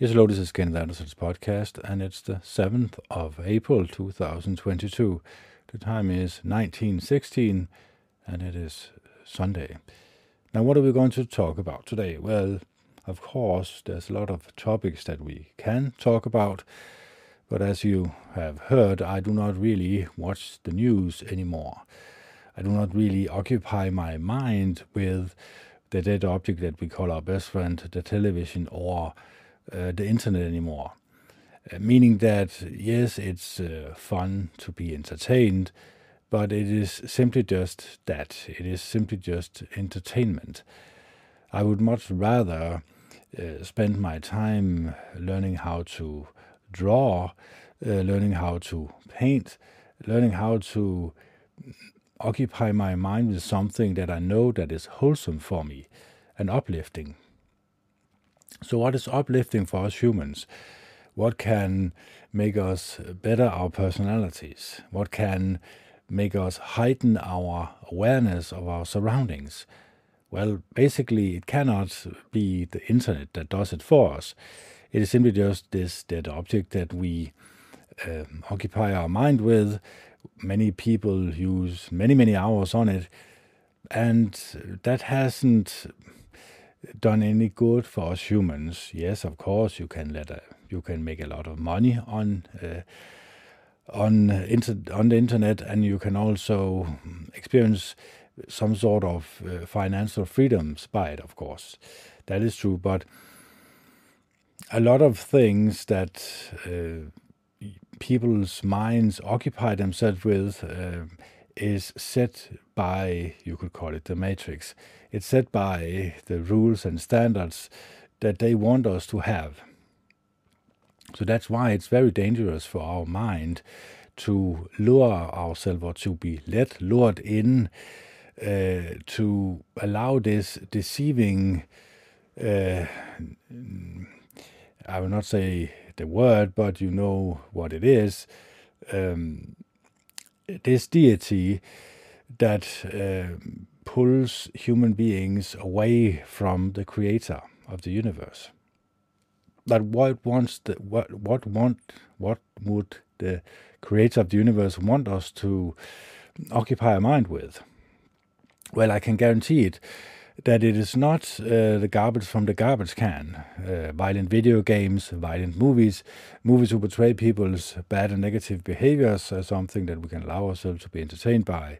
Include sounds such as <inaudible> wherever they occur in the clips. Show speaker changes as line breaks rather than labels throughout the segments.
Yes, hello, this is Kenneth Anderson's podcast, and it's the 7th of April 2022. The time is 1916, and it is Sunday. Now, what are we going to talk about today? Well, of course, there's a lot of topics that we can talk about, but as you have heard, I do not really watch the news anymore. I do not really occupy my mind with the dead object that we call our best friend, the television, or the internet anymore. Uh, meaning that, yes, it's uh, fun to be entertained, but it is simply just that. It is simply just entertainment. I would much rather uh, spend my time learning how to draw, uh, learning how to paint, learning how to occupy my mind with something that I know that is wholesome for me and uplifting. So, what is uplifting for us humans? What can make us better our personalities? What can make us heighten our awareness of our surroundings? Well, basically, it cannot be the internet that does it for us. It is simply just this dead object that we um, occupy our mind with. Many people use many, many hours on it, and that hasn't done any good for us humans. Yes, of course, you can let a, you can make a lot of money on uh, on inter- on the internet, and you can also experience some sort of uh, financial freedoms by it. Of course, that is true, but a lot of things that uh, people's minds occupy themselves with uh, is set by, you could call it the matrix. It's set by the rules and standards that they want us to have. So that's why it's very dangerous for our mind to lure ourselves or to be let lured in uh, to allow this deceiving uh, I will not say the word, but you know what it is. Um, this deity that uh, pulls human beings away from the creator of the universe. But what wants the what what want what would the creator of the universe want us to occupy our mind with? Well, I can guarantee it that it is not uh, the garbage from the garbage can. Uh, violent video games, violent movies, movies who portray people's bad and negative behaviors are something that we can allow ourselves to be entertained by.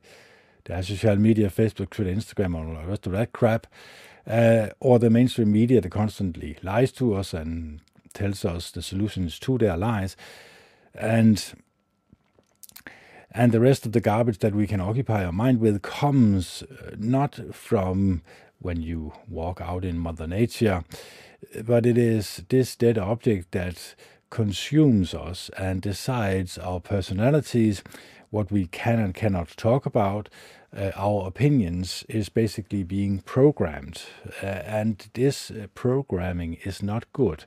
There's social media, Facebook, Twitter, Instagram, all the rest of that crap. Uh, or the mainstream media that constantly lies to us and tells us the solutions to their lies. And and the rest of the garbage that we can occupy our mind with comes uh, not from when you walk out in Mother Nature, but it is this dead object that consumes us and decides our personalities, what we can and cannot talk about. Uh, our opinions is basically being programmed, uh, and this uh, programming is not good.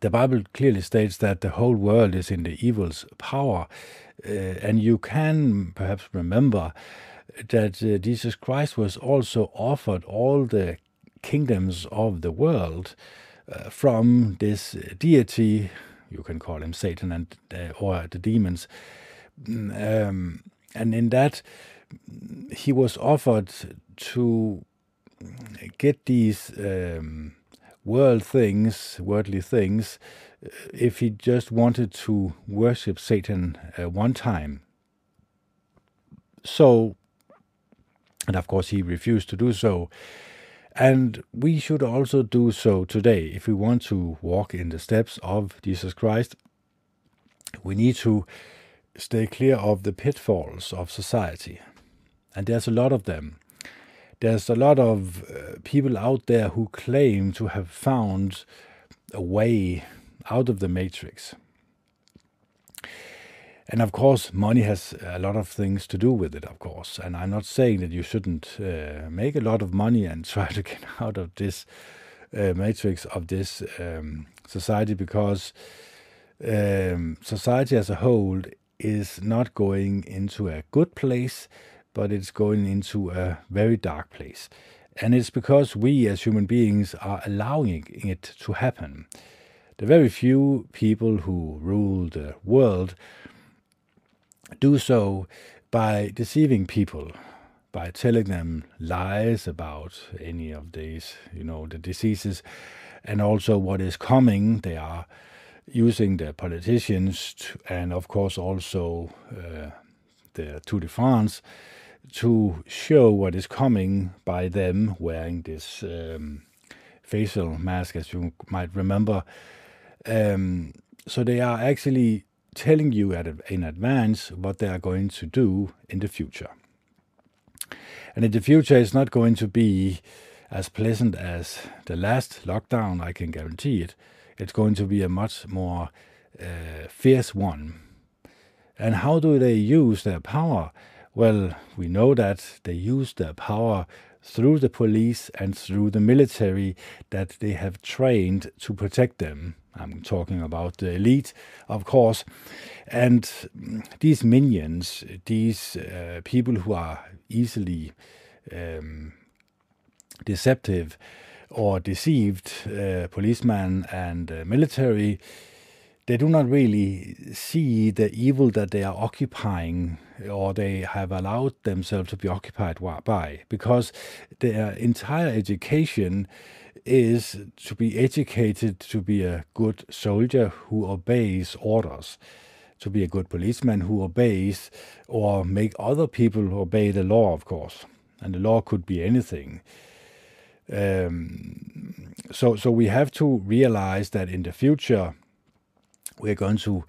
The Bible clearly states that the whole world is in the evil's power, uh, and you can perhaps remember that uh, Jesus Christ was also offered all the kingdoms of the world uh, from this deity, you can call him Satan and uh, or the demons, um, and in that he was offered to get these um, world things, worldly things, uh, if he just wanted to worship Satan uh, one time. So and of course, he refused to do so. And we should also do so today. If we want to walk in the steps of Jesus Christ, we need to stay clear of the pitfalls of society. And there's a lot of them. There's a lot of uh, people out there who claim to have found a way out of the matrix. And of course, money has a lot of things to do with it, of course. And I'm not saying that you shouldn't uh, make a lot of money and <laughs> try to get out of this uh, matrix of this um, society because um, society as a whole is not going into a good place, but it's going into a very dark place. And it's because we as human beings are allowing it to happen. The very few people who rule the world do so by deceiving people, by telling them lies about any of these, you know, the diseases and also what is coming. They are using the politicians to, and, of course, also uh, the Tour de France to show what is coming by them wearing this um, facial mask, as you might remember. Um, so they are actually telling you in advance what they are going to do in the future. And in the future, it's not going to be as pleasant as the last lockdown, I can guarantee it. It's going to be a much more uh, fierce one. And how do they use their power? Well, we know that they use their power through the police and through the military that they have trained to protect them. I'm talking about the elite, of course. And these minions, these uh, people who are easily um, deceptive or deceived, uh, policemen and uh, military, they do not really see the evil that they are occupying or they have allowed themselves to be occupied by because their entire education is to be educated to be a good soldier who obeys orders to be a good policeman who obeys or make other people obey the law of course and the law could be anything um, so so we have to realize that in the future we're going to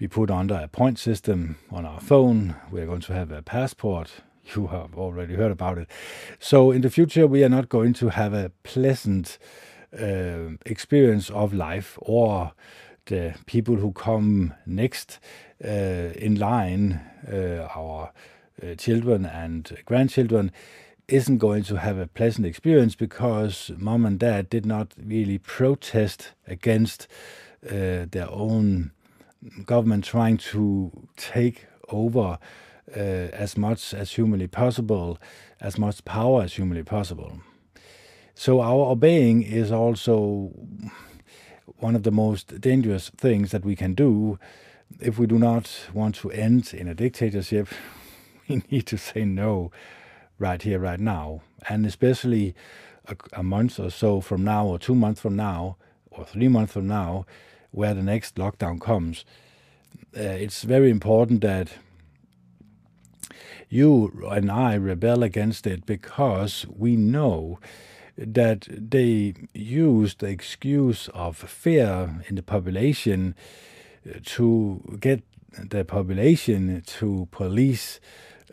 be put under a point system on our phone. We're going to have a passport. <laughs> You have already heard about it. So, in the future, we are not going to have a pleasant uh, experience of life or the people who come next uh, in line, uh, our uh, children and grandchildren, isn't going to have a pleasant experience because mom and dad did not really protest against uh, their own government trying to take over as much as humanly possible, as much power as humanly possible. So our obeying is also one of the most dangerous things that we can do if we do not want to end in a dictatorship. <laughs> We need to say no right here, right now, and especially a, a month or so from now, or two months from now, or three months from now, where the next lockdown comes, uh, it's very important that you and I rebel against it because we know that they use the excuse of fear in the population uh, to get the population to police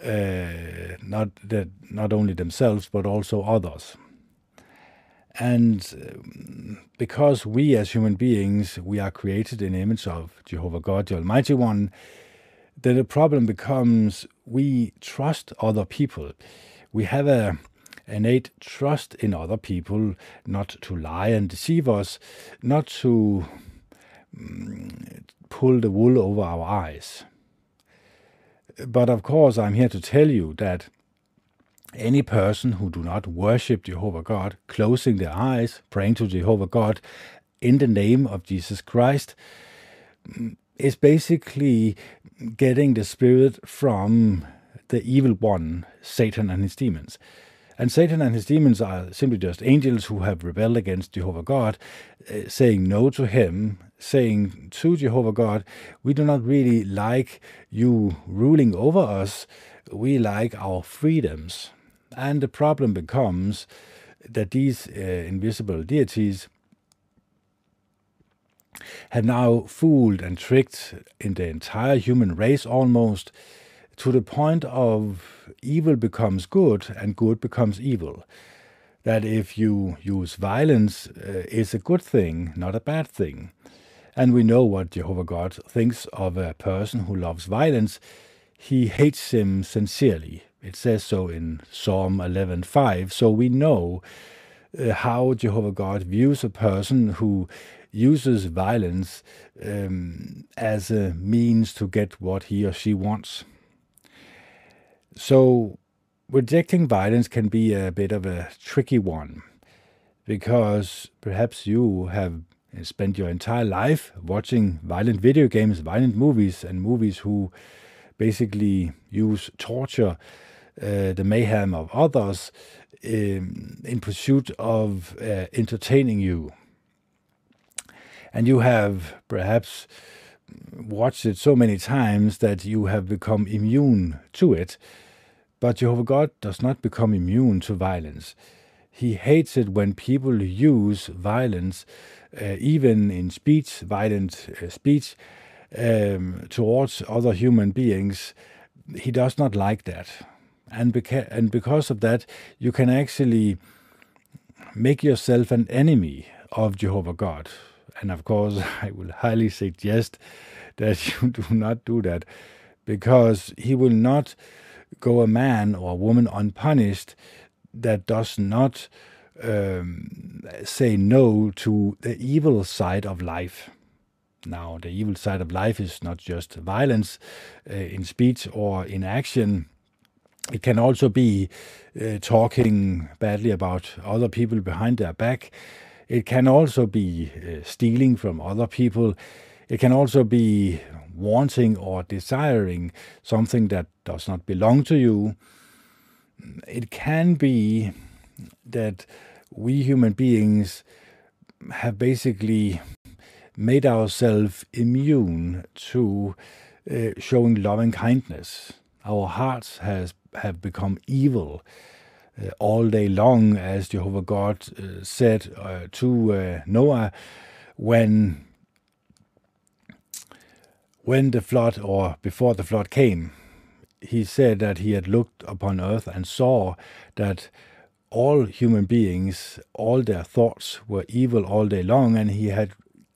uh, not that not only themselves but also others. And um, because we as human beings, we are created in the image of Jehovah God, the Almighty One, then the problem becomes we trust other people. We have a innate trust in other people not to lie and deceive us, not to um, pull the wool over our eyes. But of course, I'm here to tell you that any person who do not worship Jehovah God, closing their eyes, praying to Jehovah God in the name of Jesus Christ, is basically getting the spirit from the evil one, Satan and his demons. And Satan and his demons are simply just angels who have rebelled against Jehovah God, uh, saying no to him, saying to Jehovah God, We do not really like you ruling over us, we like our freedoms. And the problem becomes that these uh, invisible deities have now fooled and tricked in the entire human race almost to the point of evil becomes good and good becomes evil. That if you use violence, uh, is a good thing, not a bad thing. And we know what Jehovah God thinks of a person who loves violence. He hates him sincerely. It says so in Psalm 11:5. So we know uh, how Jehovah God views a person who uses violence um, as a means to get what he or she wants. So rejecting violence can be a bit of a tricky one because perhaps you have spent your entire life watching violent video games, violent movies, and movies who basically use torture, uh, the mayhem of others um, in pursuit of uh, entertaining you. And you have perhaps watched it so many times that you have become immune to it. But Jehovah God does not become immune to violence. He hates it when people use violence, uh, even in speech, violent uh, speech, um, towards other human beings. He does not like that. And, beca- and because of that, you can actually make yourself an enemy of Jehovah God. And of course, <laughs> I will highly suggest that <laughs> you do not do that because he will not go a man or a woman unpunished that does not um, say no to the evil side of life. Now, the evil side of life is not just violence uh, in speech or in action. It can also be uh, talking badly about other people behind their back. It can also be uh, stealing from other people. It can also be wanting or desiring something that does not belong to you. It can be that we human beings have basically made ourselves immune to uh, showing loving kindness. Our hearts has have become evil all day long, as Jehovah God uh, said uh, to uh, Noah when when the flood or before the flood came. He said that he had looked upon earth and saw that all human beings, all their thoughts were evil all day long, and he had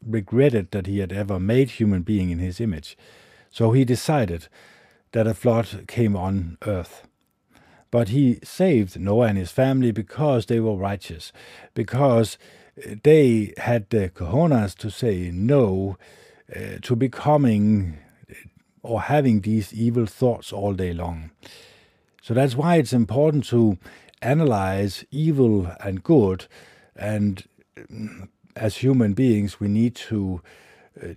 regretted that he had ever made human being in his image. So he decided that a flood came on earth. But he saved Noah and his family because they were righteous, because they had the cojones to say no uh, to becoming or having these evil thoughts all day long. So that's why it's important to analyze evil and good. And mm, as human beings, we need to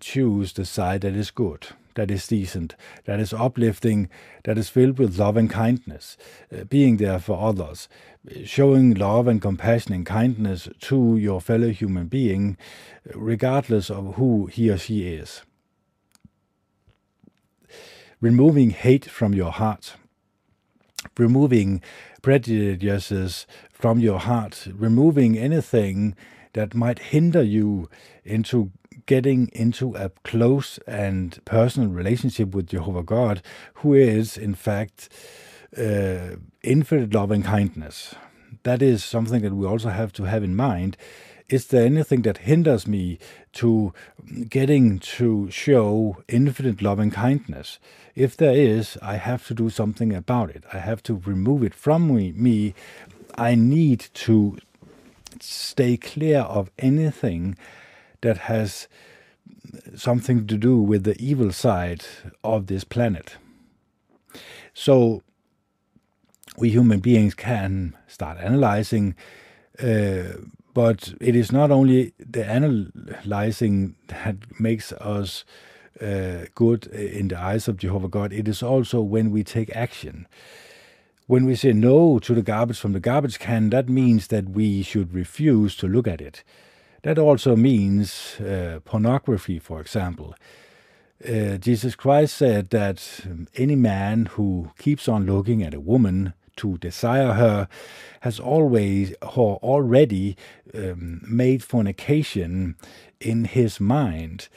choose the side that is good, that is decent, that is uplifting, that is filled with love and kindness, uh, being there for others, showing love and compassion and kindness to your fellow human being, regardless of who he or she is. Removing hate from your heart removing prejudices from your heart, removing anything that might hinder you into getting into a close and personal relationship with Jehovah God, who is, in fact, uh, infinite loving kindness. That is something that we also have to have in mind is there anything that hinders me to getting to show infinite loving kindness? If there is, I have to do something about it. I have to remove it from me. me. I need to stay clear of anything that has something to do with the evil side of this planet. So, we human beings can start analyzing uh, but it is not only the analyzing that makes us uh, good in the eyes of Jehovah God, it is also when we take action. When we say no to the garbage from the garbage can, that means that we should refuse to look at it. That also means uh, pornography, for example. Uh, Jesus Christ said that any man who keeps on looking at a woman to desire her has always or already um, made fornication in his mind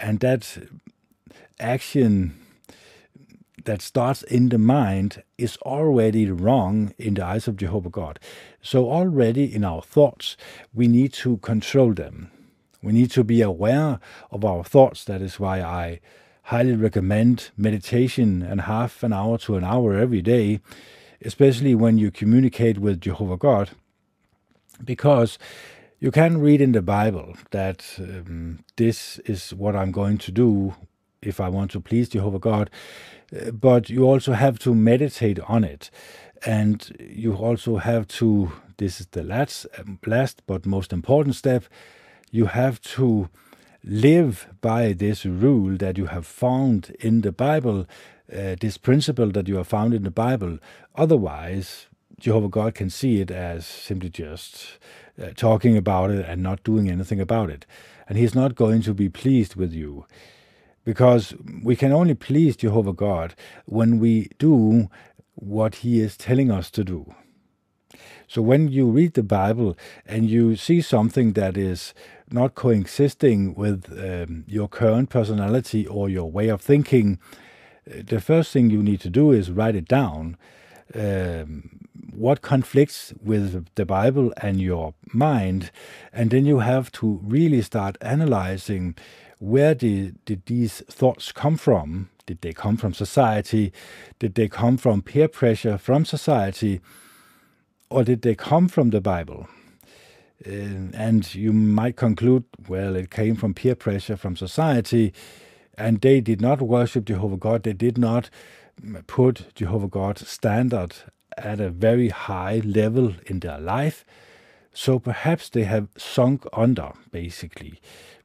and that action that starts in the mind is already wrong in the eyes of Jehovah God. So, already in our thoughts, we need to control them. We need to be aware of our thoughts. That is why I highly recommend meditation and half an hour to an hour every day especially when you communicate with Jehovah God, because you can read in the Bible that um, this is what I'm going to do if I want to please Jehovah God, but you also have to meditate on it. And you also have to, this is the last, last but most important step, you have to live by this rule that you have found in the Bible, uh, this principle that you have found in the Bible. Otherwise, Jehovah God can see it as simply just uh, talking about it and not doing anything about it. And He's not going to be pleased with you. Because we can only please Jehovah God when we do what He is telling us to do. So when you read the Bible and you see something that is not coexisting with um, your current personality or your way of thinking, uh, the first thing you need to do is write it down. Um, what conflicts with the Bible and your mind, and then you have to really start analyzing where did, did these thoughts come from? Did they come from society? Did they come from peer pressure from society? Or did they come from the Bible? Uh, and you might conclude, well, it came from peer pressure from society, and they did not worship Jehovah God. They did not put Jehovah God's standard at a very high level in their life. So perhaps they have sunk under, basically.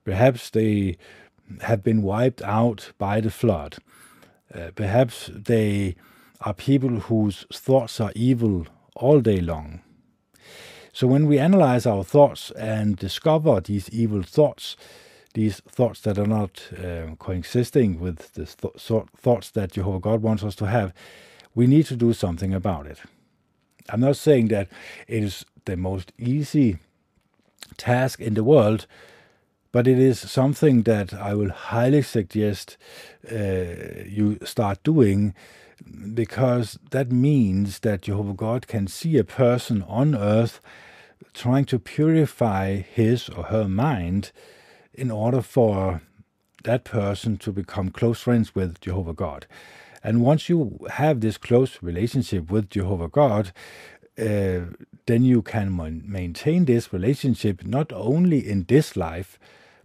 Perhaps they have been wiped out by the flood. Uh, perhaps they are people whose thoughts are evil all day long. So when we analyze our thoughts and discover these evil thoughts, these thoughts that are not uh, coexisting with the th- thoughts that Jehovah God wants us to have, we need to do something about it. I'm not saying that it is the most easy task in the world, but it is something that I will highly suggest uh, you start doing because that means that Jehovah God can see a person on earth trying to purify his or her mind in order for that person to become close friends with Jehovah God. And once you have this close relationship with Jehovah God, uh, then you can maintain this relationship not only in this life,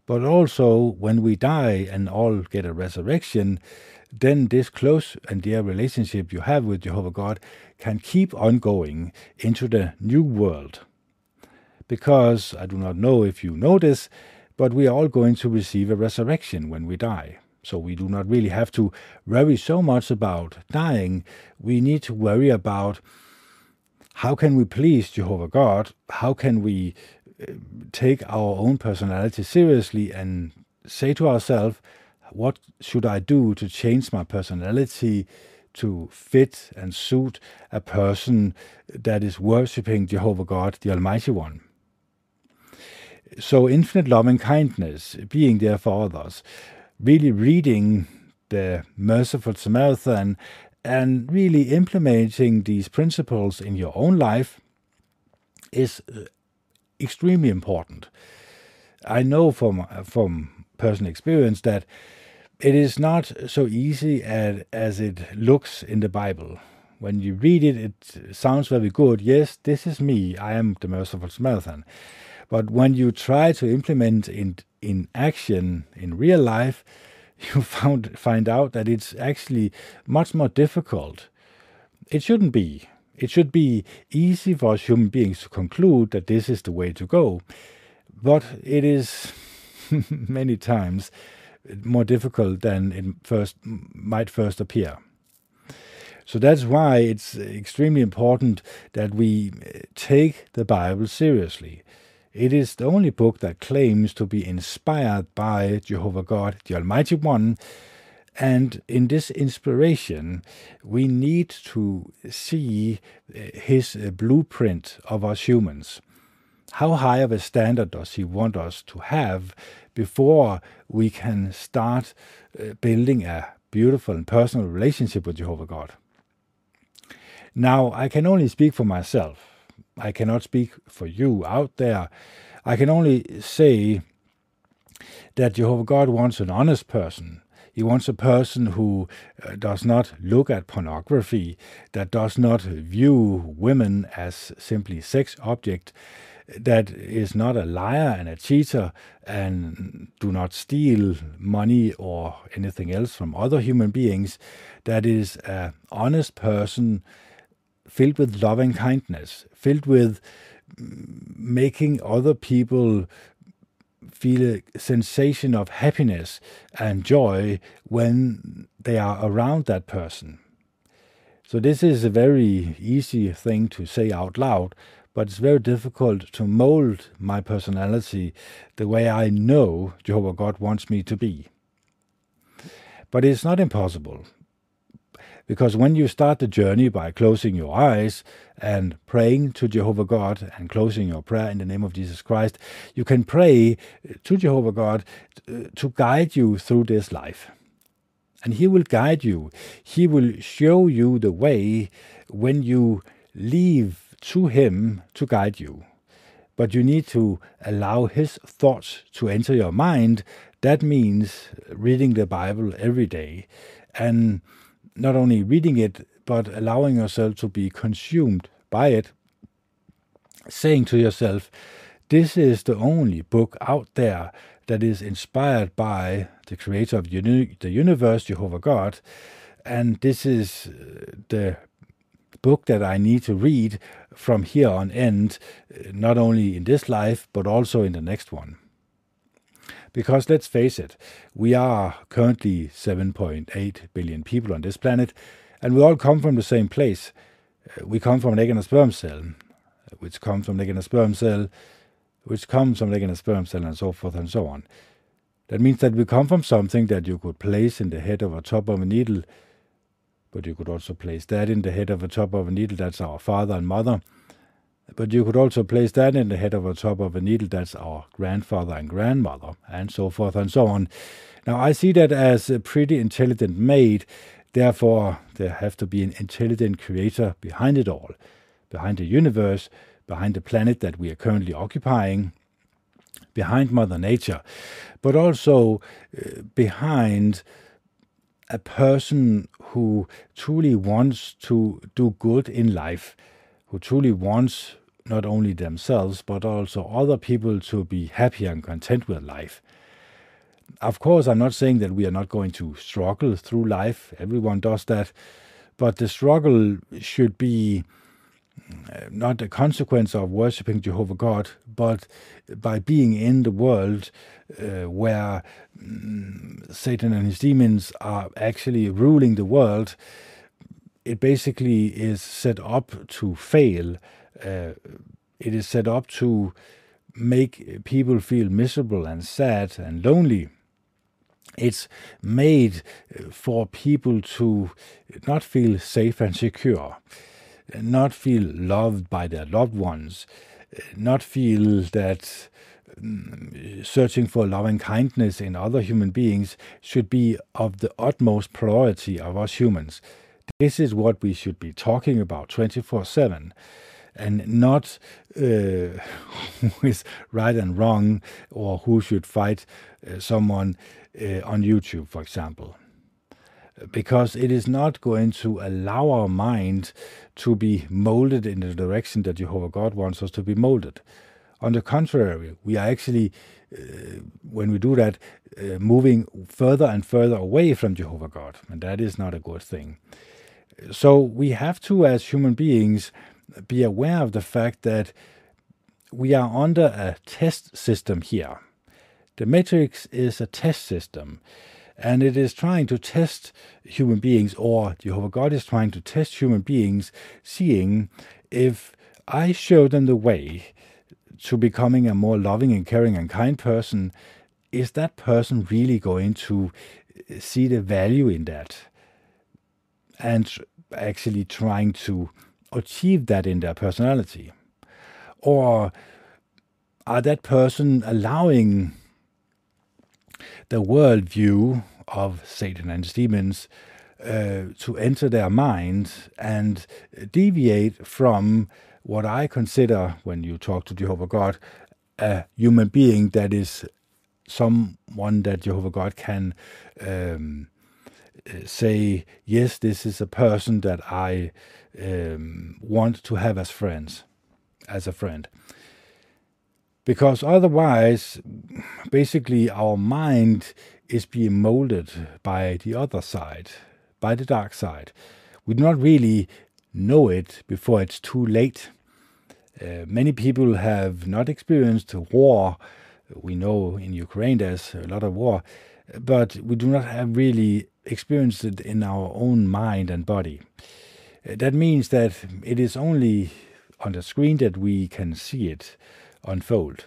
but also when we die and all get a resurrection, then this close and dear relationship you have with Jehovah God can keep on going into the new world because I do not know if you know this, but we are all going to receive a resurrection when we die. So we do not really have to worry so much about dying. We need to worry about how can we please Jehovah God? How can we uh, take our own personality seriously and say to ourselves, what should I do to change my personality to fit and suit a person that is worshiping Jehovah God, the Almighty One? so infinite love and kindness, being there for others, really reading the Merciful Samaritan and really implementing these principles in your own life is uh, extremely important. I know from from personal experience that it is not so easy as, as it looks in the Bible. When you read it, it sounds very good. Yes, this is me. I am the merciful Samaritan. But when you try to implement in in action in real life, you <laughs> found find out that it's actually much more difficult. It shouldn't be. It should be easy for us human beings to conclude that this is the way to go, but it is <laughs> many times more difficult than it first might first appear. So that's why it's extremely important that we take the Bible seriously. It is the only book that claims to be inspired by Jehovah God, the Almighty One. And in this inspiration, we need to see uh, his uh, blueprint of us humans. How high of a standard does he want us to have before we can start uh, building a beautiful and personal relationship with Jehovah God? Now, I can only speak for myself. I cannot speak for you out there. I can only say that Jehovah God wants an honest person. He wants a person who uh, does not look at pornography, that does not view women as simply sex object, that is not a liar and a cheater and do not steal money or anything else from other human beings, that is an honest person filled with loving kindness, filled with making other people feel a sensation of happiness and joy when they are around that person. So, this is a very easy thing to say out loud, but it's very difficult to mold my personality the way I know Jehovah God wants me to be. But it's not impossible. Because when you start the journey by closing your eyes and praying to Jehovah God and closing your prayer in the name of Jesus Christ, you can pray uh, to Jehovah God uh, to guide you through this life. And He will guide you. He will show you the way when you leave to Him to guide you. But you need to allow His thoughts to enter your mind. That means reading the Bible every day and not only reading it, but allowing yourself to be consumed by it, saying to yourself, This is the only book out there that is inspired by the creator of the universe, Jehovah God, and this is uh, the book that I need to read from here on end, uh, not only in this life, but also in the next one. Because let's face it, we are currently 7.8 billion people on this planet, and we all come from the same place. Uh, we come from an egg and a sperm cell, which comes from an egg and a sperm cell, which comes from an egg and a sperm cell, and so forth and so on. That means that we come from something that you could place in the head of a top of a needle, but you could also place that in the head of a top of a needle. That's our father and mother. But you could also place that in the head of a top of a needle. That's our grandfather and grandmother, and so forth and so on. Now, I see that as a pretty intelligent made. Therefore, there have to be an intelligent creator behind it all, behind the universe, behind the planet that we are currently occupying, behind Mother Nature, but also uh, behind a person who truly wants to do good in life who truly wants not only themselves but also other people to be happy and content with life. Of course, I'm not saying that we are not going to struggle through life. Everyone does that. But the struggle should be uh, not a consequence of worshipping Jehovah God, but by being in the world uh, where um, Satan and his demons are actually ruling the world it basically is set up to fail. Uh, it is set up to make people feel miserable and sad and lonely. It's made uh, for people to not feel safe and secure, not feel loved by their loved ones, not feel that um, searching for loving kindness in other human beings should be of the utmost priority of us humans. This is what we should be talking about 24 7 and not uh, <laughs> who is right and wrong or who should fight uh, someone uh, on YouTube, for example. Because it is not going to allow our mind to be molded in the direction that Jehovah God wants us to be molded. On the contrary, we are actually, uh, when we do that, uh, moving further and further away from Jehovah God, and that is not a good thing. So we have to, as human beings, be aware of the fact that we are under a test system here. The Matrix is a test system, and it is trying to test human beings, or Jehovah God is trying to test human beings, seeing if I show them the way to becoming a more loving and caring and kind person, is that person really going to see the value in that? And actually trying to achieve that in their personality? Or are that person allowing the worldview of Satan and his demons uh, to enter their mind and deviate from what I consider, when you talk to Jehovah God, a human being that is someone that Jehovah God can um, say, yes, this is a person that I um, want to have as friends, as a friend. Because otherwise, basically, our mind is being molded by the other side, by the dark side. We do not really know it before it's too late. Uh, many people have not experienced war. We know in Ukraine there's a lot of war, but we do not have really experienced it in our own mind and body. Uh, that means that it is only on the screen that we can see it unfold.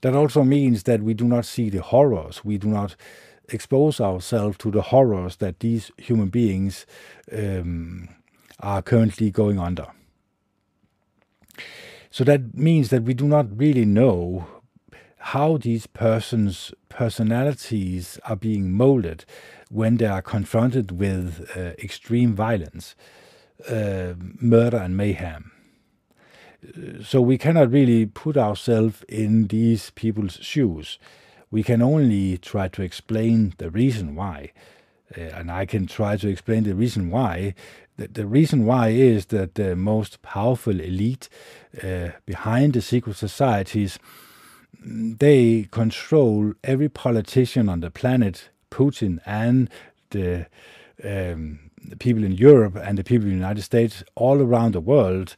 That also means that we do not see the horrors. We do not expose ourselves to the horrors that these human beings um, are currently going under. So that means that we do not really know how these persons' personalities are being molded when they are confronted with uh, extreme violence, uh, murder, and mayhem. So we cannot really put ourselves in these people's shoes. We can only try to explain the reason why. Uh, and I can try to explain the reason why. The, the reason why is that the most powerful elite uh, behind the secret societies they control every politician on the planet, Putin and the, um, the people in Europe and the people in the United States, all around the world.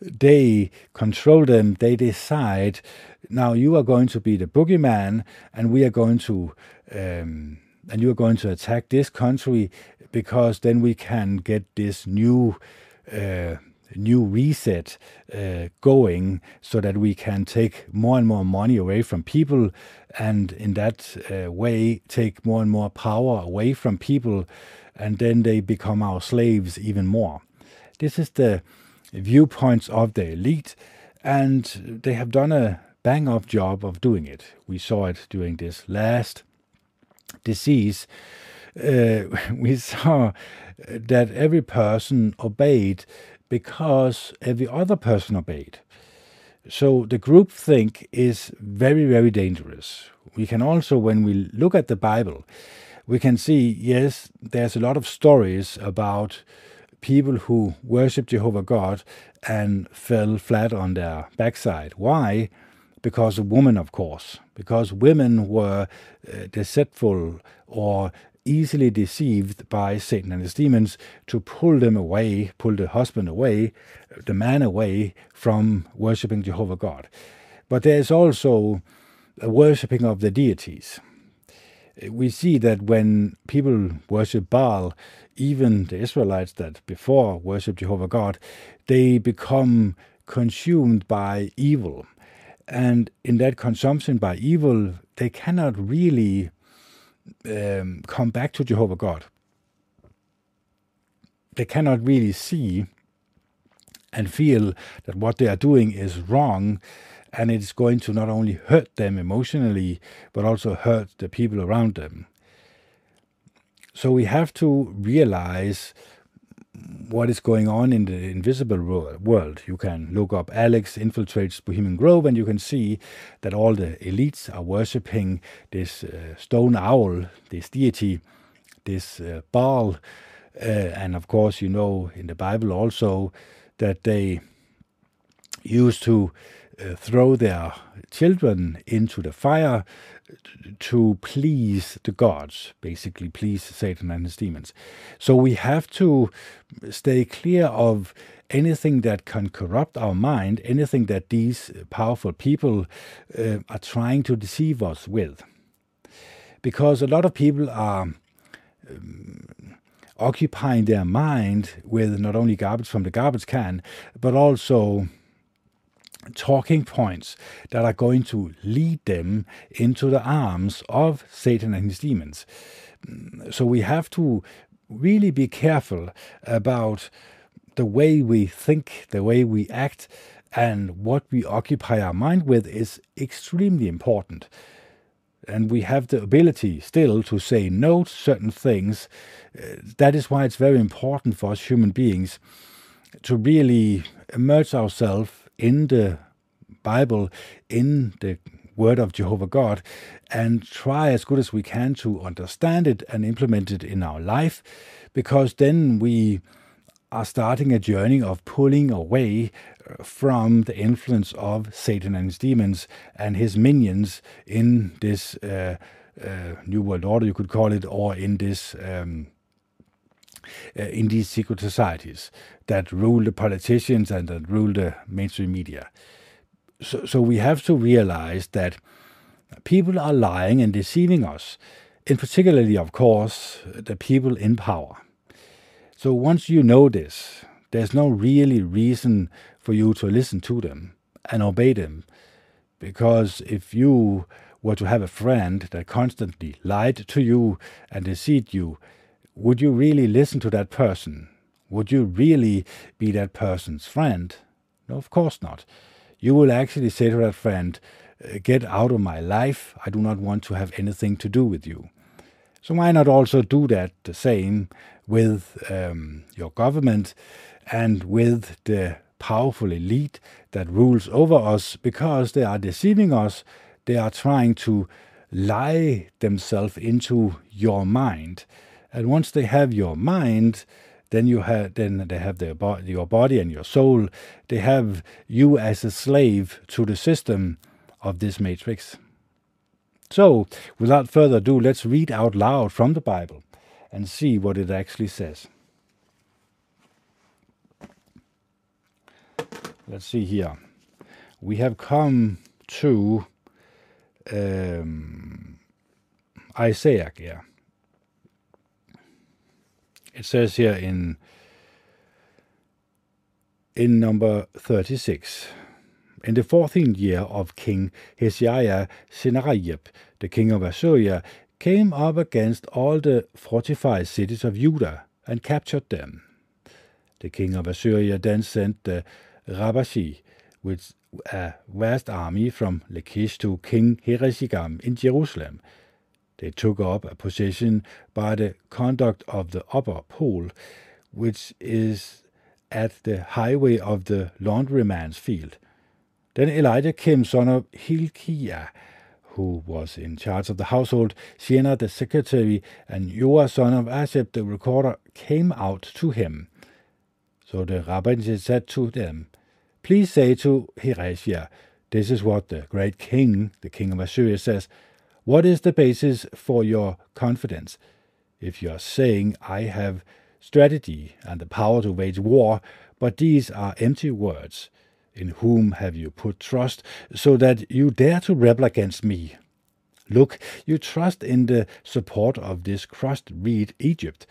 They control them. They decide. Now you are going to be the boogeyman, and we are going to, um, and you are going to attack this country because then we can get this new. Uh, new reset uh, going so that we can take more and more money away from people and in that uh, way take more and more power away from people and then they become our slaves even more. This is the viewpoints of the elite and they have done a bang up job of doing it. We saw it during this last disease. Uh, <laughs> we saw that every person obeyed because every other person obeyed. So the group think is very, very dangerous. We can also, when we look at the Bible, we can see, yes, there's a lot of stories about people who worship Jehovah God and fell flat on their backside. Why? Because of women, of course. Because women were uh, deceitful or easily deceived by Satan and his demons to pull them away, pull the husband away, the man away from worshipping Jehovah God. But there is also a worshipping of the deities. We see that when people worship Baal, even the Israelites that before worshiped Jehovah God, they become consumed by evil. And in that consumption by evil, they cannot really um, come back to Jehovah God. They cannot really see and feel that what they are doing is wrong and it's going to not only hurt them emotionally but also hurt the people around them. So we have to realize what is going on in the invisible world. You can look up Alex infiltrates Bohemian Grove, and you can see that all the elites are worshipping this uh, stone owl, this deity, this uh, Baal. Uh, and of course, you know in the Bible also that they used to throw their children into the fire to please the gods, basically please Satan and his demons. So we have to stay clear of anything that can corrupt our mind, anything that these powerful people uh, are trying to deceive us with. Because a lot of people are um, occupying their mind with not only garbage from the garbage can, but also talking points that are going to lead them into the arms of Satan and his demons. So we have to really be careful about the way we think, the way we act, and what we occupy our mind with is extremely important. And we have the ability still to say no to certain things. Uh, that is why it's very important for us human beings to really immerse ourselves in the Bible, in the Word of Jehovah God, and try as good as we can to understand it and implement it in our life, because then we are starting a journey of pulling away uh, from the influence of Satan and his demons and his minions in this uh, uh, New World Order, you could call it, or in this um, uh, in these secret societies that rule the politicians and that rule the mainstream media. So, so we have to realize that people are lying and deceiving us, and particularly, of course, the people in power. So once you know this, there's no really reason for you to listen to them and obey them. Because if you were to have a friend that constantly lied to you and deceived you, would you really listen to that person? Would you really be that person's friend? No, of course not. You will actually say to that friend, uh, Get out of my life. I do not want to have anything to do with you. So, why not also do that the same with um, your government and with the powerful elite that rules over us because they are deceiving us? They are trying to lie themselves into your mind and once they have your mind, then you have then they have their bo- your body and your soul. They have you as a slave to the system of this matrix. So, without further ado, let's read out loud from the Bible and see what it actually says. Let's see here. We have come to um, Isaiah, yeah it says here in in number 36 in the 14th year of King Hezekiah, Sennacherib, the king of Assyria, came up against all the fortified cities of Judah and captured them. The king of Assyria then sent the Rabashi with a uh, vast army from Lachish to King Hezekiah in Jerusalem, they took up a position by the conduct of the upper pool, which is at the highway of the laundryman's field. Then Eliakim, son of Hilkiah, who was in charge of the household, Shebna the secretary, and Joah son of Asaph the recorder came out to him. So the rabbis said to them, Please say to Hezekiah, This is what the great king, the king of Assyria, says. What is the basis for your confidence? If you are saying, I have strategy and the power to wage war, but these are empty words, in whom have you put trust, so that you dare to rebel against me? Look, you trust in the support of this crushed reed Egypt,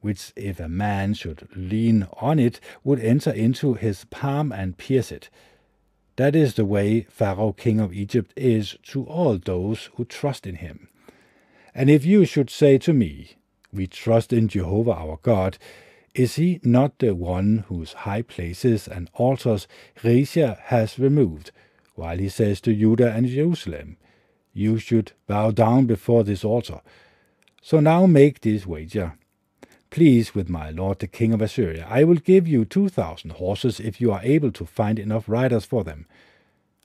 which if a man should lean on it, would enter into his palm and pierce it. That is the way Pharaoh, king of Egypt, is to all those who trust in him. And if you should say to me, We trust in Jehovah our God, is he not the one whose high places and altars Hezekiah has removed, while he says to Judah and Jerusalem, You should bow down before this altar? So now make this wager Please, with my lord the king of Assyria, I will give you two thousand horses if you are able to find enough riders for them.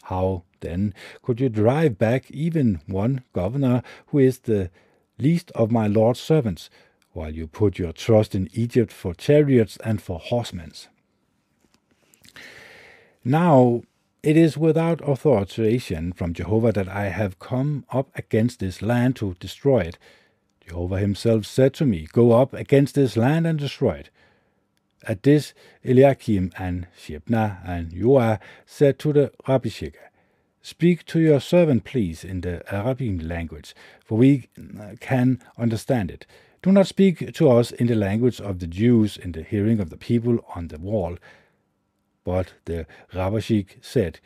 How, then, could you drive back even one governor who is the least of my lord's servants, while you put your trust in Egypt for chariots and for horsemen? Now it is without authorization from Jehovah that I have come up against this land to destroy it. Jehovah himself said to me, Go up against this land and destroy it. At this, Eliakim and Shebna and Joah said to the Rabshakeh, Speak to your servant, please, in the Arabic language, for we can understand it. Do not speak to us in the language of the Jews in the hearing of the people on the wall. But the Rabashik said,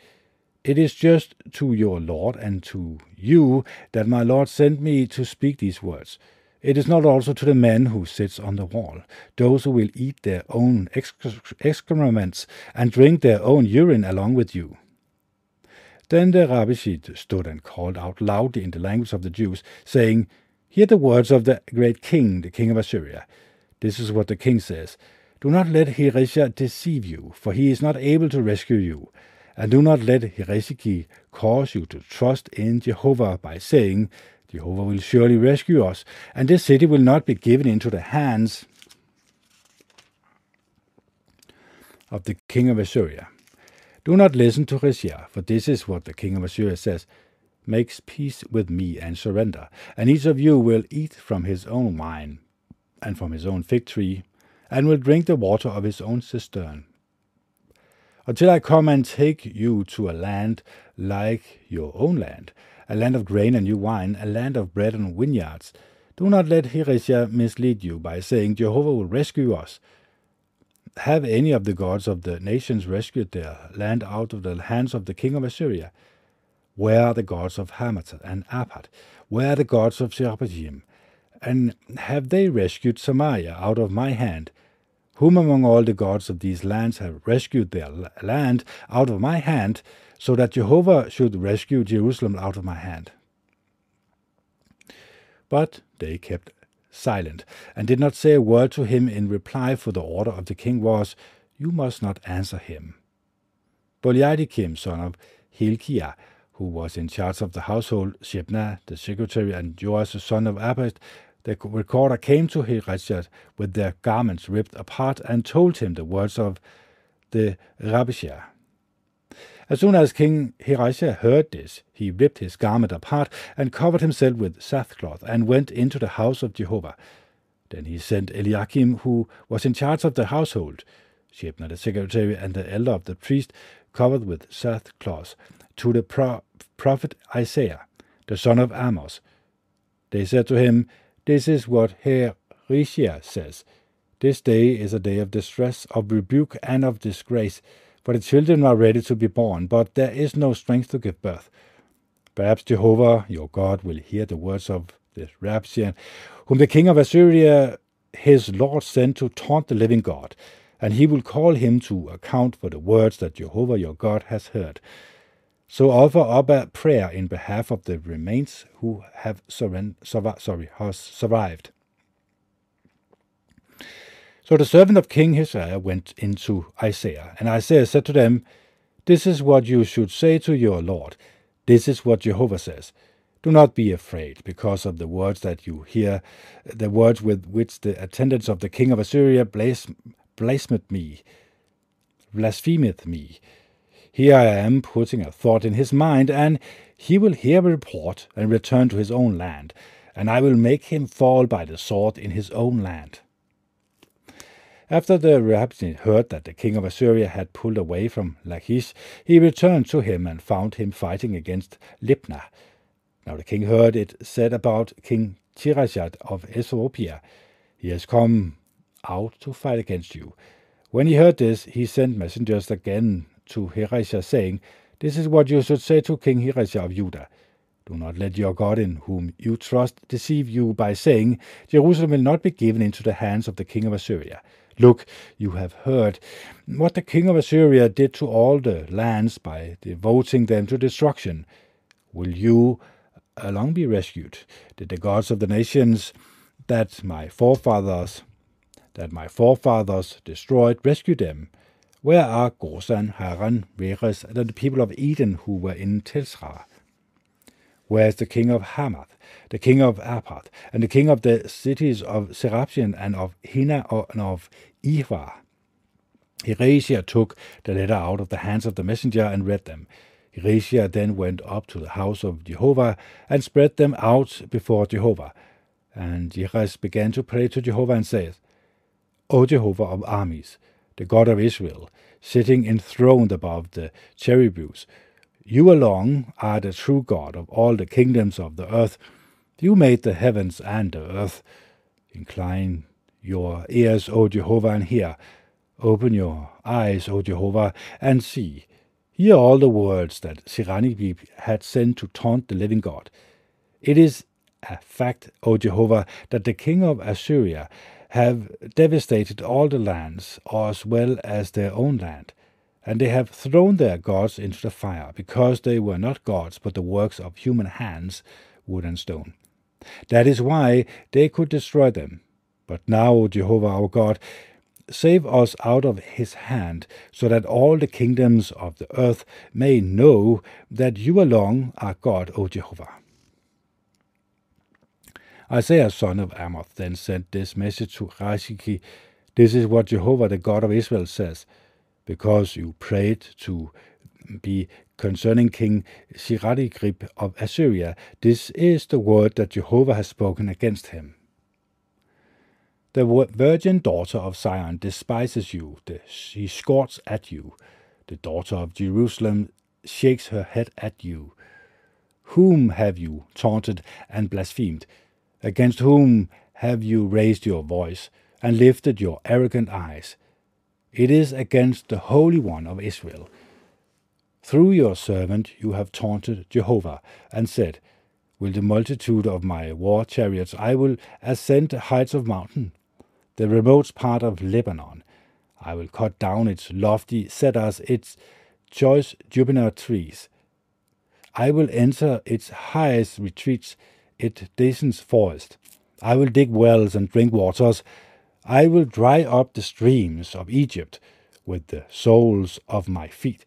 It is just to your Lord and to you that my Lord sent me to speak these words. It is not also to the men who sits on the wall, those who will eat their own excrements and drink their own urine along with you. Then the Rabashid stood and called out loudly in the language of the Jews, saying, Hear the words of the great king, the king of Assyria. This is what the king says. Do not let Hezekiah deceive you, for he is not able to rescue you. And do not let Hezekiah cause you to trust in Jehovah by saying, Jehovah will surely rescue us, and this city will not be given into the hands of the king of Assyria. Do not listen to Hezekiah, for this is what the king of Assyria says Make peace with me and surrender, and each of you will eat from his own wine. and from his own fig tree, and will drink the water of his own cistern. Until I come and take you to a land like your own land, a land of grain and new wine, a land of bread and vineyards. Do not let Heresia mislead you by saying, Jehovah will rescue us. Have any of the gods of the nations rescued their land out of the hands of the king of Assyria? Where are the gods of Hamath and Arpad? Where are the gods of Sepharvaim? And have they rescued Samaria out of my hand? Whom among all the gods of these lands have rescued their land out of my hand, so that Jehovah should rescue Jerusalem out of my hand? But they kept silent, and did not say a word to him in reply, for the order of the king was, You must not answer him. Boliadikim, son of Hilkiah, who was in charge of the household, Shebna, the secretary, and Joas, the son of Abed, the recorder, came to Heresia with their garments ripped apart and told him the words of the Rabishah. As soon as King Heresia heard this, he ripped his garment apart and covered himself with sackcloth and went into the house of Jehovah. Then he sent Eliakim, who was in charge of the household, Shebna the secretary and the elder of the priest, covered with sackcloth, to the pro- prophet Isaiah, the son of Amos. They said to him, This is what Herr Heresia says. This day is a day of distress, of rebuke, and of disgrace for the children are ready to be born, but there is no strength to give birth. Perhaps Jehovah, your God, will hear the words of this Rabshian, whom the king of Assyria, his Lord, sent to taunt the living God, and he will call him to account for the words that Jehovah your God has heard. So offer up a prayer in behalf of the remains who have sorry, has survived. So the servant of King Isaiah went into Isaiah, and Isaiah said to them, This is what you should say to your Lord. This is what Jehovah says. Do not be afraid because of the words that you hear, the words with which the attendants of the king of Assyria blasphemeth me, blasphemeth me. Here I am putting a thought in his mind, and he will hear a report and return to his own land, and I will make him fall by the sword in his own land. After the Rabbi heard that the king of Assyria had pulled away from Lachish, he returned to him and found him fighting against Libnah. Now the king heard it said about King Tirashat of Ethiopia, He has come out to fight against you. When he heard this, he sent messengers again to Heresia, saying, This is what you should say to King Heresia of Judah. Do not let your God in whom you trust deceive you by saying, Jerusalem will not be given into the hands of the king of Assyria. Look, you have heard what the king of Assyria did to all the lands by devoting them to destruction. Will you along be rescued? Did the gods of the nations that my forefathers that my forefathers destroyed rescue them? Where are Gozan, Haran, Veres, and the people of Eden who were in Tisra? Where is the king of Hamath, the king of Arpad, and the king of the cities of Seraption and of Hina and of Ihva. Heresia took the letter out of the hands of the messenger and read them. Heresia then went up to the house of Jehovah and spread them out before Jehovah. And Jeres began to pray to Jehovah and said, O Jehovah of armies, the God of Israel, sitting enthroned above the cherubims, you alone are the true God of all the kingdoms of the earth. You made the heavens and the earth. Incline your ears, O Jehovah, and hear. Open your eyes, O Jehovah, and see. Hear all the words that Sennacherib had sent to taunt the living God. It is a fact, O Jehovah, that the king of Assyria have devastated all the lands as well as their own land, and they have thrown their gods into the fire, because they were not gods but the works of human hands, wood and stone. That is why they could destroy them, but now, O Jehovah our God, save us out of his hand, so that all the kingdoms of the earth may know that you alone are God, O Jehovah. Isaiah, son of Amoth, then sent this message to Rashiki This is what Jehovah, the God of Israel, says Because you prayed to be concerning King Sennacherib of Assyria, this is the word that Jehovah has spoken against him. The virgin daughter of Zion despises you, she scorns at you. The daughter of Jerusalem shakes her head at you. Whom have you taunted and blasphemed? Against whom have you raised your voice and lifted your arrogant eyes? It is against the Holy One of Israel. Through your servant you have taunted Jehovah, and said, With the multitude of my war chariots I will ascend the heights of mountain, the remote part of Lebanon. I will cut down its lofty cedars, its choice juniper trees. I will enter its highest retreats, its dense forest. I will dig wells and drink waters. I will dry up the streams of Egypt with the soles of my feet.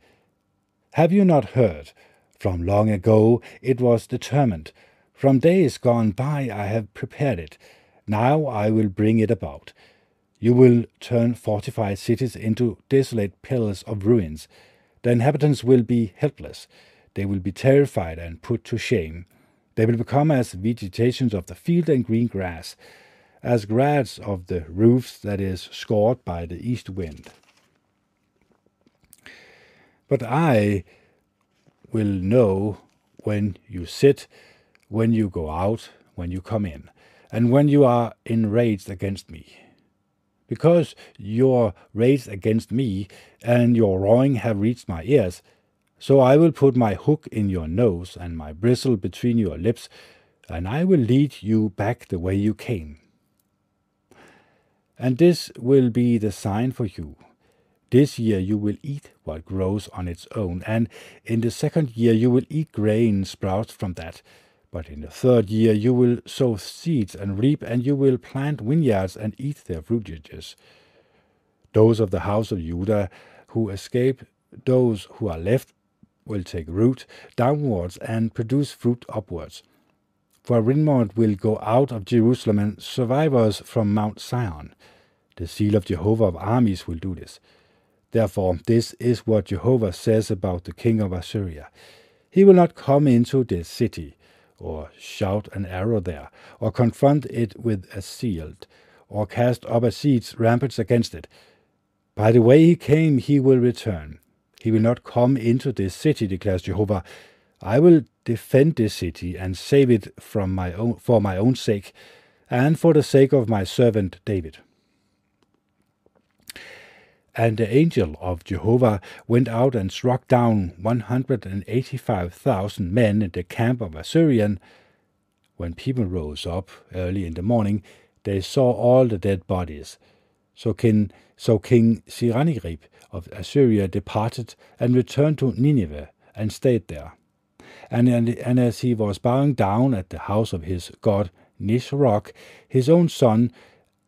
Have you not heard? From long ago it was determined. From days gone by I have prepared it. Now I will bring it about. You will turn fortified cities into desolate pillars of ruins. The inhabitants will be helpless. They will be terrified and put to shame. They will become as vegetations of the field and green grass, as grass of the roofs that is scored by the east wind. But I will know when you sit, when you go out, when you come in, and when you are enraged against me. Because your rage against me and your roaring have reached my ears, so I will put my hook in your nose and my bristle between your lips, and I will lead you back the way you came. And this will be the sign for you this year you will eat what grows on its own, and in the second year you will eat grain sprouts from that. But in the third year you will sow seeds and reap, and you will plant vineyards and eat their fruitages. Those of the house of Judah who escape, those who are left, will take root downwards and produce fruit upwards. For remnant will go out of Jerusalem and survivors from Mount Zion. The seal of Jehovah of armies will do this. Therefore, this is what Jehovah says about the king of Assyria. He will not come into this city, or shout an arrow there, or confront it with a shield, or cast up a siege rampart against it. By the way he came, he will return. He will not come into this city, declares Jehovah. I will defend this city and save it from my own, for my own sake, and for the sake of my servant David. And the angel of Jehovah went out and struck down 185,000 men in the camp of Assyrian. When people rose up early in the morning, they saw all the dead bodies. So King, so King Sennacherib of Assyria departed and returned to Nineveh and stayed there. And, and, and as he was bowing down at the house of his god Nisroch, his own son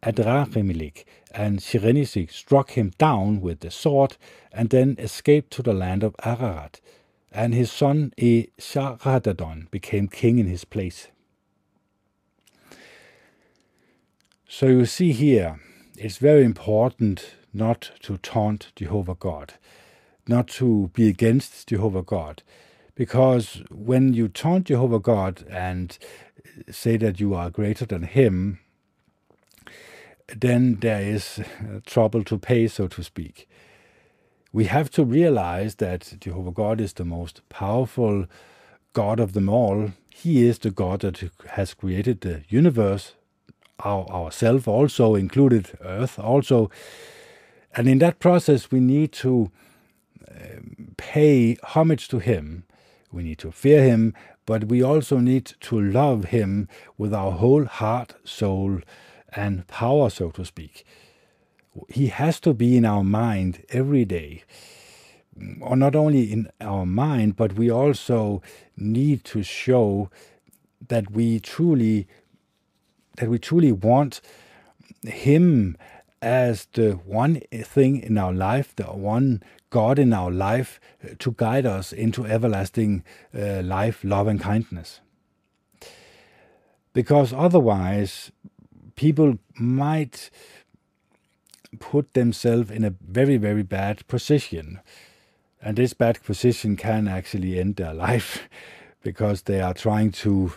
Adramelech and Sennacherib struck him down with the sword and then escaped to the land of Ararat, and his son Esarhaddon became king in his place. So you see here, it's very important not to taunt Jehovah God, not to be against Jehovah God, because when you taunt Jehovah God and say that you are greater than Him, then there is <laughs> trouble to pay, so to speak. We have to realize that Jehovah God is the most powerful God of them all. He is the God that has created the universe, our, ourself also included, Earth also. And in that process, we need to um, pay homage to Him. We need to fear Him, but we also need to love Him with our whole heart, soul, and power, so to speak. He has to be in our mind every day. Or not only in our mind, but we also need to show that we truly that we truly want him as the one thing in our life, the one God in our life to guide us into everlasting uh, life, love, and kindness. Because otherwise, people might put themselves in a very, very bad position. And this bad position can actually end their <laughs> life because they are trying to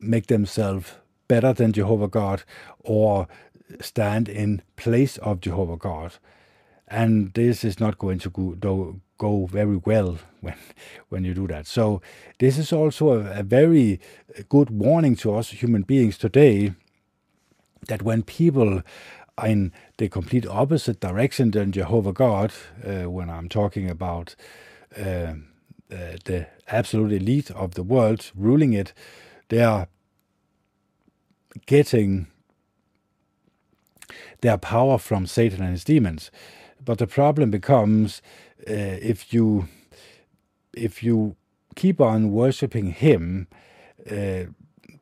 make themselves better than Jehovah God or stand in place of Jehovah God. And this is not going to go, go very well when, <laughs> when you do that. So, this is also a, a very good warning to us human beings today that when people are in the complete opposite direction than Jehovah God, uh, when I'm talking about uh, uh, the absolute elite of the world ruling it, they are getting their power from Satan and his demons. But the problem becomes uh, if you if you keep on worshiping him, uh,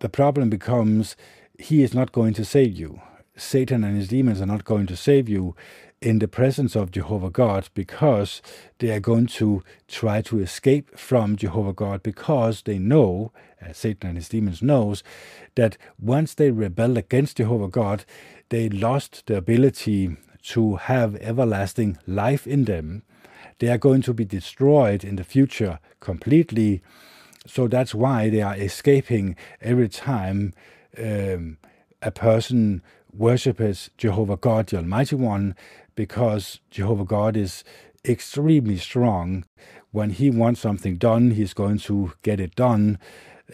the problem becomes he is not going to save you. Satan and his demons are not going to save you in the presence of Jehovah God because they are going to try to escape from Jehovah God because they know, as Satan and his demons knows, that once they rebel against Jehovah God, they lost the ability to have everlasting life in them. They are going to be destroyed in the future completely. So that's why they are escaping every time um, a person worships Jehovah God, the Almighty One, because Jehovah God is extremely strong. When He wants something done, He's going to get it done.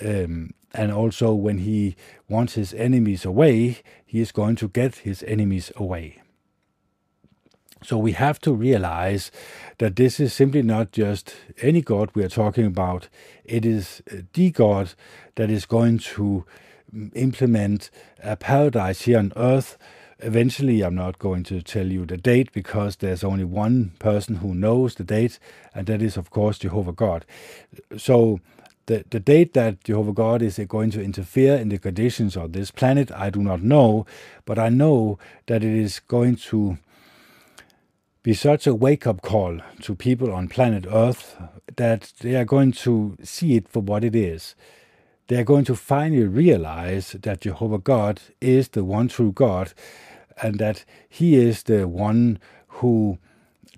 Um, and also, when He wants His enemies away, He is going to get His enemies away. So we have to realize that this is simply not just any God we are talking about. It is the God that is going to implement a paradise here on earth. Eventually, I'm not going to tell you the date because there's only one person who knows the date, and that is, of course, Jehovah God. So, the, the date that Jehovah God is going to interfere in the conditions of this planet, I do not know, but I know that it is going to be such a wake up call to people on planet Earth that they are going to see it for what it is they are going to finally realize that Jehovah God is the one true God and that He is the one who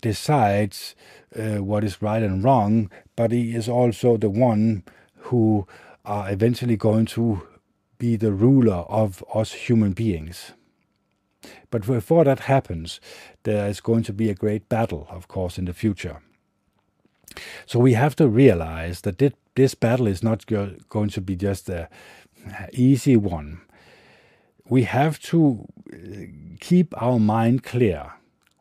decides uh, what is right and wrong, but He is also the one who are eventually going to be the ruler of us human beings. But before that happens, there is going to be a great battle, of course, in the future. So we have to realize that this battle is not going to be just an easy one. We have to uh, keep our mind clear.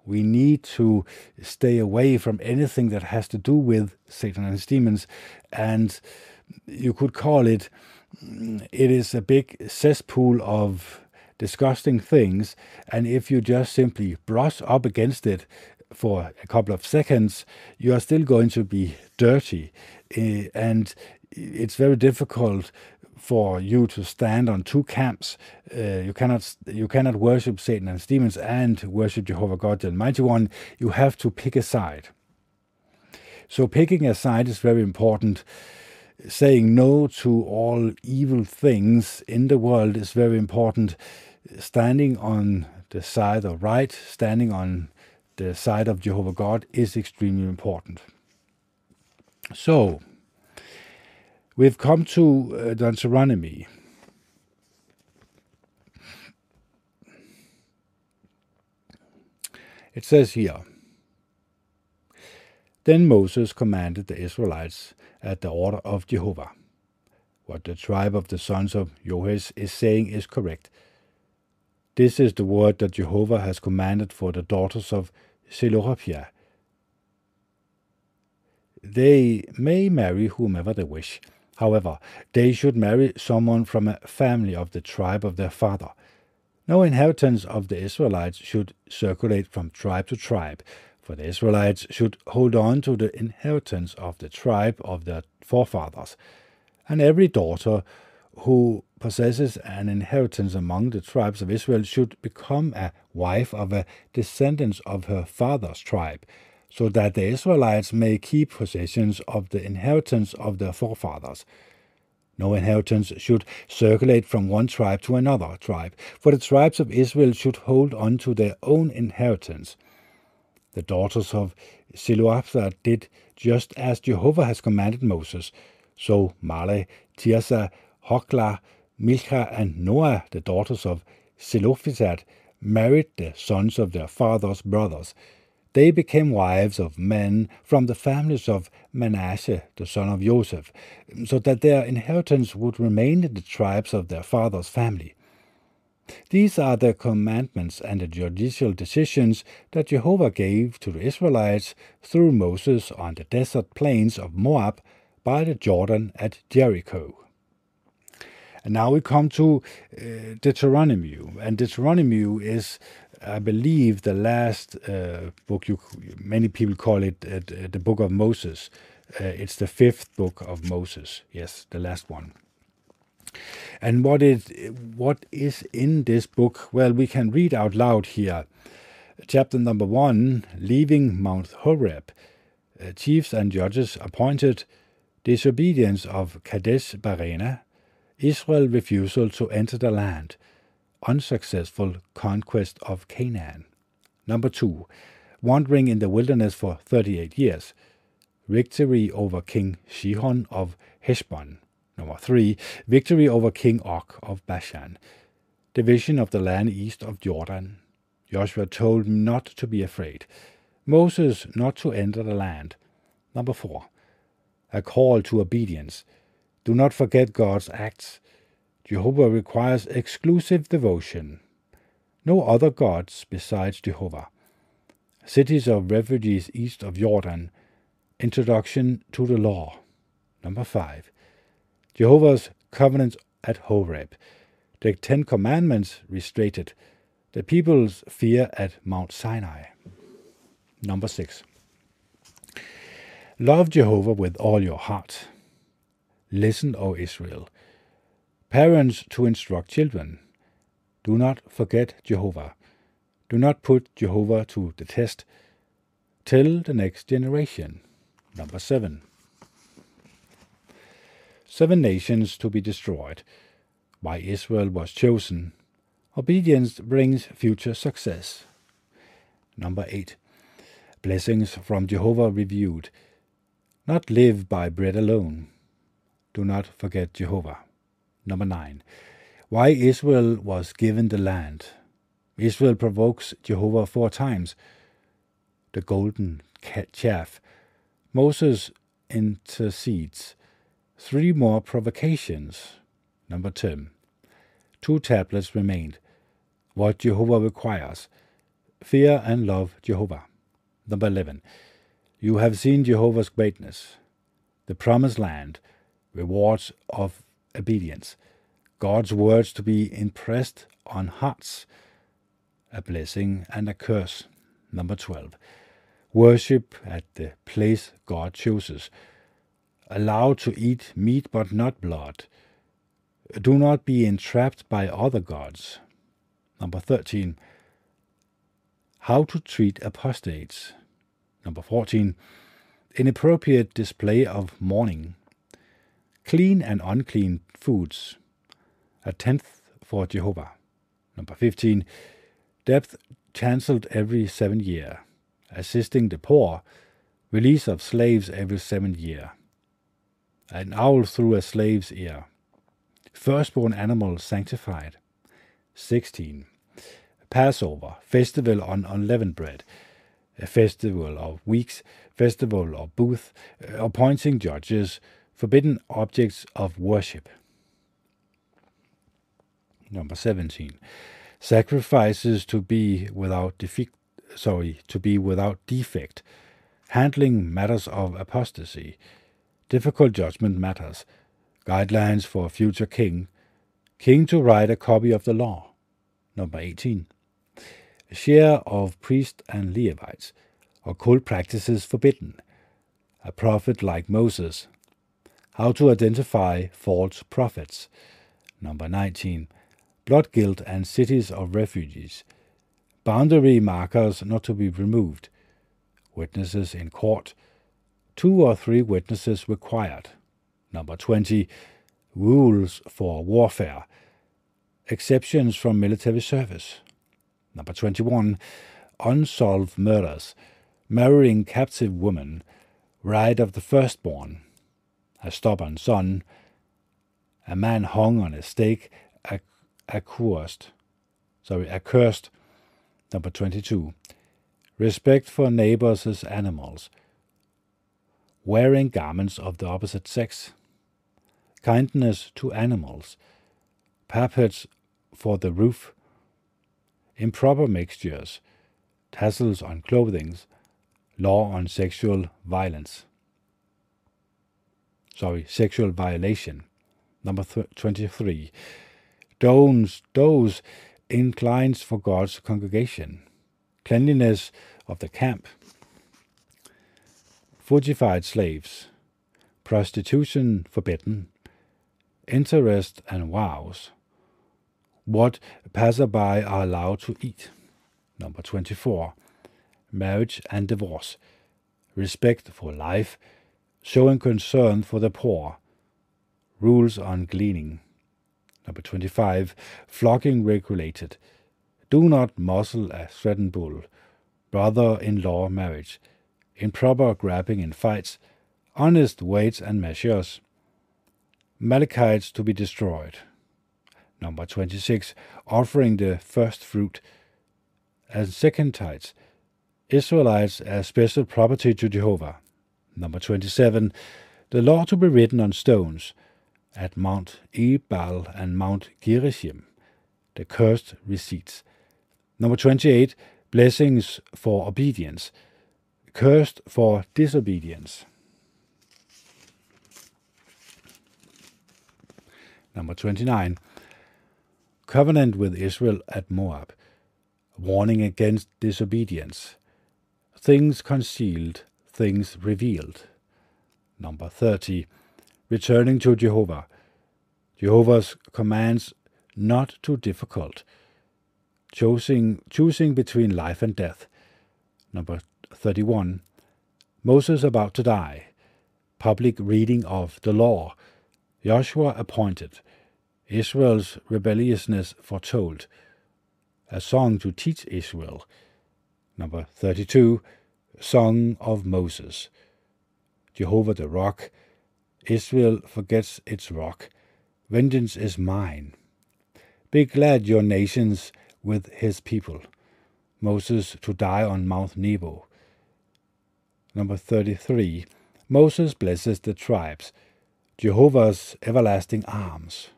We need to stay away from anything that has to do with Satan and his demons. And you could call it, mm, it is a big cesspool of disgusting things. And if you just simply brush up against it, for a couple of seconds, you are still going to be dirty. Uh, and it's very difficult for you to stand on two camps. Uh, you cannot you cannot worship Satan and demons and worship Jehovah God, the Almighty One. You have to pick a side. So picking a side is very important. Saying no to all evil things in the world is very important. Standing on the side of right, standing on the side of Jehovah God is extremely important. So, we've come to uh, Deuteronomy. It says here Then Moses commanded the Israelites at the order of Jehovah. What the tribe of the sons of Joash is saying is correct. This is the word that Jehovah has commanded for the daughters of Zelophehad. They may marry whomever they wish. However, they should marry someone from a family of the tribe of their father. No inheritance of the Israelites should circulate from tribe to tribe, for the Israelites should hold on to the inheritance of the tribe of their forefathers. And every daughter who possesses an inheritance among the tribes of Israel should become a wife of a descendant of her father's tribe, so that the Israelites may keep possessions of the inheritance of their forefathers. No inheritance should circulate from one tribe to another tribe, for the tribes of Israel should hold on to their own inheritance. The daughters of Zelophehad did just as Jehovah has commanded Moses. So Mahli, Tirzah, Hoglah, Milcah, and Noah, the daughters of Zelophehad, married the sons of their father's brothers. They became wives of men from the families of Manasseh, the son of Joseph, so that their inheritance would remain in the tribes of their father's family. These are the commandments and the judicial decisions that Jehovah gave to the Israelites through Moses on the desert plains of Moab by the Jordan at Jericho. And now we come to uh, Deuteronomy, and Deuteronomy is, I believe, the last uh, book. You many people call it uh, the Book of Moses. Uh, it's the fifth book of Moses. Yes, the last one. And what is what is in this book? Well, we can read out loud here. Chapter number one: Leaving Mount Horeb. Uh, chiefs and judges appointed. Disobedience of Kadesh Barnea Israel refusal to enter the land, unsuccessful conquest of Canaan. Number two, wandering in the wilderness for 38 years, victory over King Shihon of Heshbon. Number three, victory over King Og of Bashan, division of the land east of Jordan. Joshua told not to be afraid. Moses not to enter the land. Number four, a call to obedience. Do not forget God's acts. Jehovah requires exclusive devotion. No other gods besides Jehovah. Cities of refugees east of Jordan. Introduction to the law. Number 5. Jehovah's covenant at Horeb. The Ten Commandments restated. The people's fear at Mount Sinai. Number 6. Love Jehovah with all your heart. Listen, O Israel. Parents to instruct children. Do not forget Jehovah. Do not put Jehovah to the test till the next generation. Number seven. Seven nations to be destroyed. Why Israel was chosen. Obedience brings future success. Number eight. Blessings from Jehovah reviewed. Not live by bread alone do not forget Jehovah. Number nine, why Israel was given the land. Israel provokes Jehovah four times. The golden calf. Moses intercedes. Three more provocations. Number 10. Two tablets remained. What Jehovah requires. Fear and love Jehovah. Number 11. You have seen Jehovah's greatness. The promised land rewards of obedience. God's words to be impressed on hearts, a blessing and a curse. Number 12. Worship at the place God chooses. Allowed to eat meat but not blood. Do not be entrapped by other gods. Number 13. How to treat apostates. Number 14. Inappropriate display of mourning clean and unclean foods, a tenth for Jehovah. Number 15, depth cancelled every seven year, assisting the poor, release of slaves every seven year, an owl through a slave's ear, firstborn animal sanctified. 16. Passover, festival on unleavened bread, a festival of weeks, festival of booth, appointing judges, Forbidden objects of worship. Number 17. Sacrifices to be without defect, sorry, to be without defect. Handling matters of apostasy. Difficult judgment matters. Guidelines for a future king. King to write a copy of the law. Number 18. Share of priests and Levites. Occult practices forbidden. A prophet like Moses how to identify false prophets. Number 19. Blood guilt and cities of refugees. Boundary markers not to be removed. Witnesses in court. Two or three witnesses required. Number 20. Rules for warfare. Exceptions from military service. Number 21. Unsolved murders. Marrying captive women. Right of the firstborn a stubborn son, a man hung on a stake, accursed, sorry, accursed, Number 22. Respect for neighbors' animals. Wearing garments of the opposite sex. Kindness to animals. Parapets for the roof. Improper mixtures. Tassels on clothing. Law on sexual violence. Sorry, sexual violation. Number 23. Those, those inclines for God's congregation. Cleanliness of the camp. Fortified slaves. Prostitution forbidden. Interest and vows. What passerby are allowed to eat. Number 24. Marriage and divorce. Respect for life. Showing concern for the poor. Rules on gleaning. Number 25. Flogging regulated. Do not muzzle a threatened bull. Brother-in-law marriage. Improper grabbing in fights. Honest weights and measures. Malachites to be destroyed. Number 26. Offering the first fruit. And second tithes. Israelites as special property to Jehovah. Number 27. The law to be written on stones at Mount Ebal and Mount Gerizim, the cursed receipts. Number 28, blessings for obedience, cursed for disobedience. Number 29, covenant with Israel at Moab, warning against disobedience, things concealed, things revealed. Number 30, returning to Jehovah. Jehovah's commands not too difficult. Choosing, choosing between life and death. Number 31. Moses about to die. Public reading of the law. Joshua appointed. Israel's rebelliousness foretold. A song to teach Israel. Number 32. Song of Moses. Jehovah the rock Israel forgets its rock. Vengeance is mine. Be glad, your nations, with his people. Moses to die on Mount Nebo. Number 33. Moses blesses the tribes. Jehovah's everlasting arms.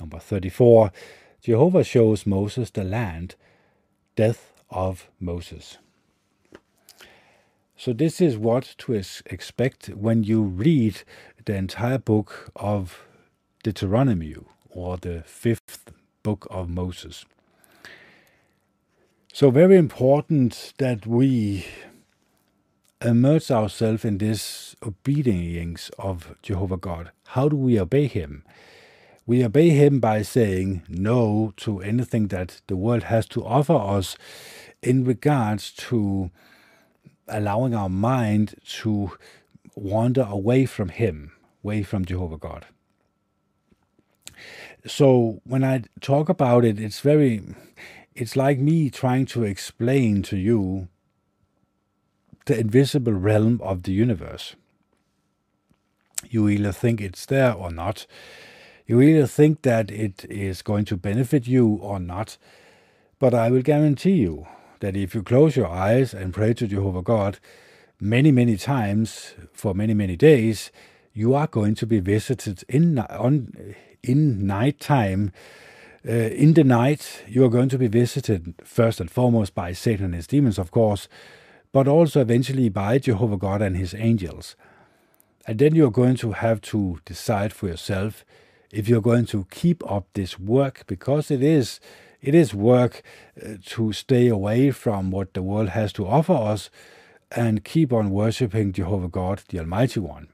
Number 34. Jehovah shows Moses the land. Death of Moses. So, this is what to expect when you read the entire book of Deuteronomy, or the fifth book of Moses. So, very important that we immerse ourselves in this obedience of Jehovah God. How do we obey Him? We obey Him by saying no to anything that the world has to offer us in regards to allowing our mind to wander away from Him, away from Jehovah God. So when I talk about it, it's very, it's like me trying to explain to you the invisible realm of the universe. You either think it's there or not. You either think that it is going to benefit you or not. But I will guarantee you that if you close your eyes and pray to Jehovah God, many, many times for many, many days, you are going to be visited in on in night time. Uh, in the night, you are going to be visited first and foremost by Satan and his demons, of course, but also eventually by Jehovah God and his angels. And then you're going to have to decide for yourself if you're going to keep up this work, because it is it is work uh, to stay away from what the world has to offer us and keep on worshipping Jehovah God, the Almighty One.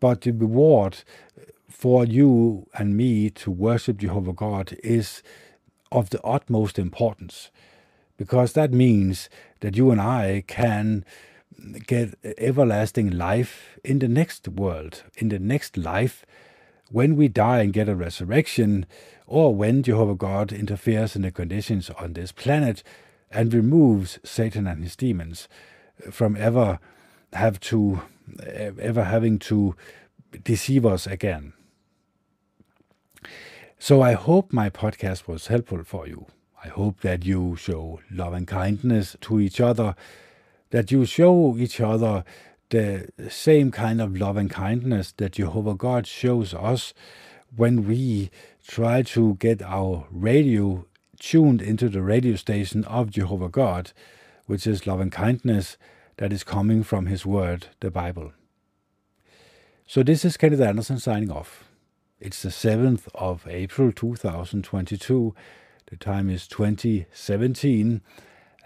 But the reward for you and me to worship Jehovah God is of the utmost importance because that means that you and I can get everlasting life in the next world, in the next life, when we die and get a resurrection, or when Jehovah God interferes in the conditions on this planet and removes Satan and his demons from ever have to ever having to deceive us again. So I hope my podcast was helpful for you. I hope that you show love and kindness to each other, that you show each other the same kind of love and kindness that Jehovah God shows us when we try to get our radio tuned into the radio station of Jehovah God, which is love and kindness that is coming from His Word, the Bible. So this is Kenneth Anderson signing off. It's the 7th of April 2022. The time is 2017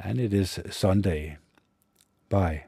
and it is Sunday. Bye.